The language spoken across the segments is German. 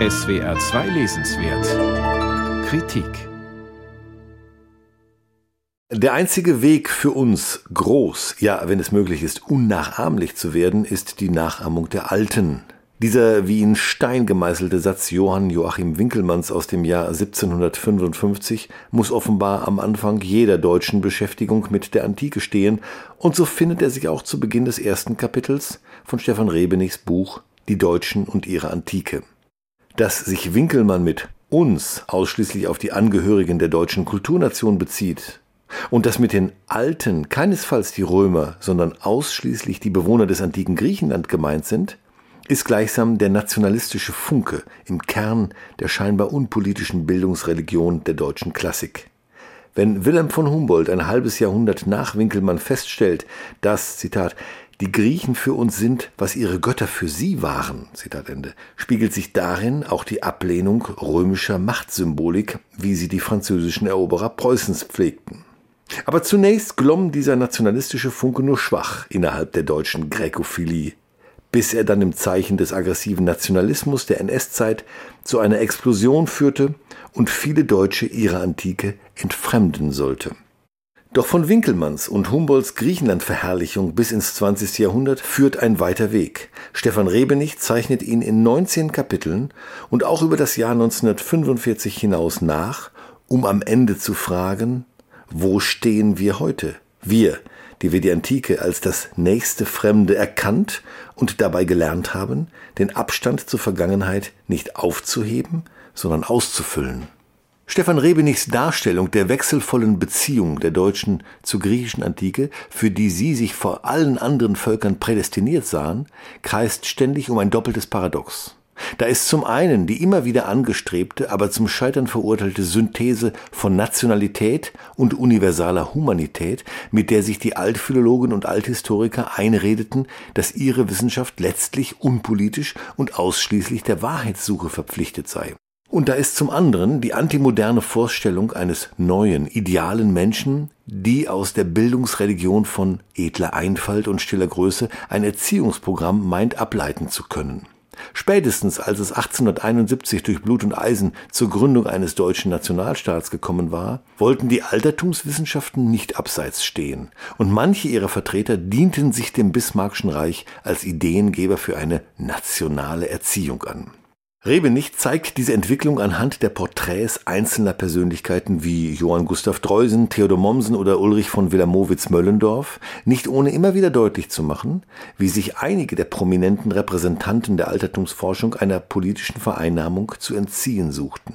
SWR 2 Lesenswert Kritik Der einzige Weg für uns, groß, ja, wenn es möglich ist, unnachahmlich zu werden, ist die Nachahmung der Alten. Dieser wie in Stein gemeißelte Satz Johann Joachim Winkelmanns aus dem Jahr 1755 muss offenbar am Anfang jeder deutschen Beschäftigung mit der Antike stehen, und so findet er sich auch zu Beginn des ersten Kapitels von Stefan Rebenichs Buch Die Deutschen und ihre Antike. Dass sich Winkelmann mit uns ausschließlich auf die Angehörigen der deutschen Kulturnation bezieht und dass mit den Alten keinesfalls die Römer, sondern ausschließlich die Bewohner des antiken Griechenland gemeint sind, ist gleichsam der nationalistische Funke im Kern der scheinbar unpolitischen Bildungsreligion der deutschen Klassik. Wenn Wilhelm von Humboldt ein halbes Jahrhundert nach Winkelmann feststellt, dass, Zitat, die Griechen für uns sind, was ihre Götter für sie waren, Zitat Ende, spiegelt sich darin auch die Ablehnung römischer Machtsymbolik, wie sie die französischen Eroberer Preußens pflegten. Aber zunächst glomm dieser nationalistische Funke nur schwach innerhalb der deutschen Gräkophilie, bis er dann im Zeichen des aggressiven Nationalismus der NS-Zeit zu einer Explosion führte und viele Deutsche ihre Antike entfremden sollte. Doch von Winkelmanns und Humboldts Griechenlandverherrlichung bis ins 20. Jahrhundert führt ein weiter Weg. Stefan Rebenich zeichnet ihn in 19 Kapiteln und auch über das Jahr 1945 hinaus nach, um am Ende zu fragen, wo stehen wir heute? Wir, die wir die Antike als das nächste Fremde erkannt und dabei gelernt haben, den Abstand zur Vergangenheit nicht aufzuheben, sondern auszufüllen. Stefan Rebenichs Darstellung der wechselvollen Beziehung der Deutschen zur griechischen Antike, für die sie sich vor allen anderen Völkern prädestiniert sahen, kreist ständig um ein doppeltes Paradox. Da ist zum einen die immer wieder angestrebte, aber zum Scheitern verurteilte Synthese von Nationalität und universaler Humanität, mit der sich die Altphilologen und Althistoriker einredeten, dass ihre Wissenschaft letztlich unpolitisch und ausschließlich der Wahrheitssuche verpflichtet sei. Und da ist zum anderen die antimoderne Vorstellung eines neuen, idealen Menschen, die aus der Bildungsreligion von edler Einfalt und stiller Größe ein Erziehungsprogramm meint ableiten zu können. Spätestens als es 1871 durch Blut und Eisen zur Gründung eines deutschen Nationalstaats gekommen war, wollten die Altertumswissenschaften nicht abseits stehen, und manche ihrer Vertreter dienten sich dem Bismarckschen Reich als Ideengeber für eine nationale Erziehung an. Rebenich zeigt diese Entwicklung anhand der Porträts einzelner Persönlichkeiten wie Johann Gustav Dreusen, Theodor Mommsen oder Ulrich von Wilhelmowitz-Möllendorf, nicht ohne immer wieder deutlich zu machen, wie sich einige der prominenten Repräsentanten der Altertumsforschung einer politischen Vereinnahmung zu entziehen suchten.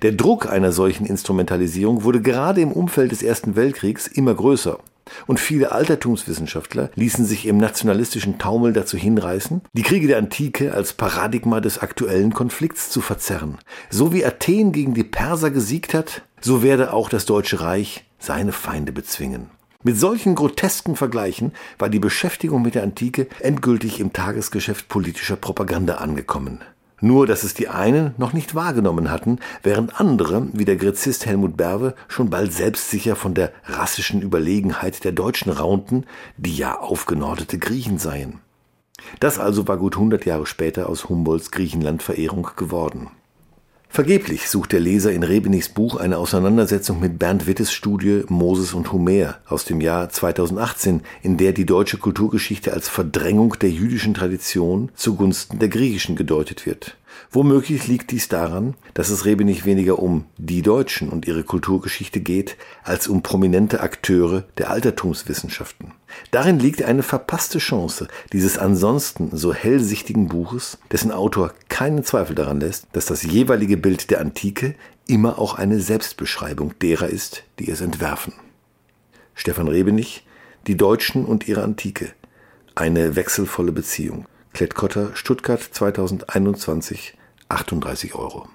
Der Druck einer solchen Instrumentalisierung wurde gerade im Umfeld des Ersten Weltkriegs immer größer und viele Altertumswissenschaftler ließen sich im nationalistischen Taumel dazu hinreißen, die Kriege der Antike als Paradigma des aktuellen Konflikts zu verzerren. So wie Athen gegen die Perser gesiegt hat, so werde auch das Deutsche Reich seine Feinde bezwingen. Mit solchen grotesken Vergleichen war die Beschäftigung mit der Antike endgültig im Tagesgeschäft politischer Propaganda angekommen. Nur, dass es die einen noch nicht wahrgenommen hatten, während andere, wie der Gräzist Helmut Berwe, schon bald selbstsicher von der rassischen Überlegenheit der Deutschen raunten, die ja aufgenordete Griechen seien. Das also war gut 100 Jahre später aus Humboldts Griechenlandverehrung geworden. Vergeblich sucht der Leser in Rebenichs Buch eine Auseinandersetzung mit Bernd Wittes Studie Moses und Homer aus dem Jahr 2018, in der die deutsche Kulturgeschichte als Verdrängung der jüdischen Tradition zugunsten der griechischen gedeutet wird. Womöglich liegt dies daran, dass es Rebenich weniger um die Deutschen und ihre Kulturgeschichte geht, als um prominente Akteure der Altertumswissenschaften. Darin liegt eine verpasste Chance dieses ansonsten so hellsichtigen Buches, dessen Autor keinen Zweifel daran lässt, dass das jeweilige Bild der Antike immer auch eine Selbstbeschreibung derer ist, die es entwerfen. Stefan Rebenich, Die Deutschen und ihre Antike. Eine wechselvolle Beziehung. Klettkotter, Stuttgart 2021, 38 Euro.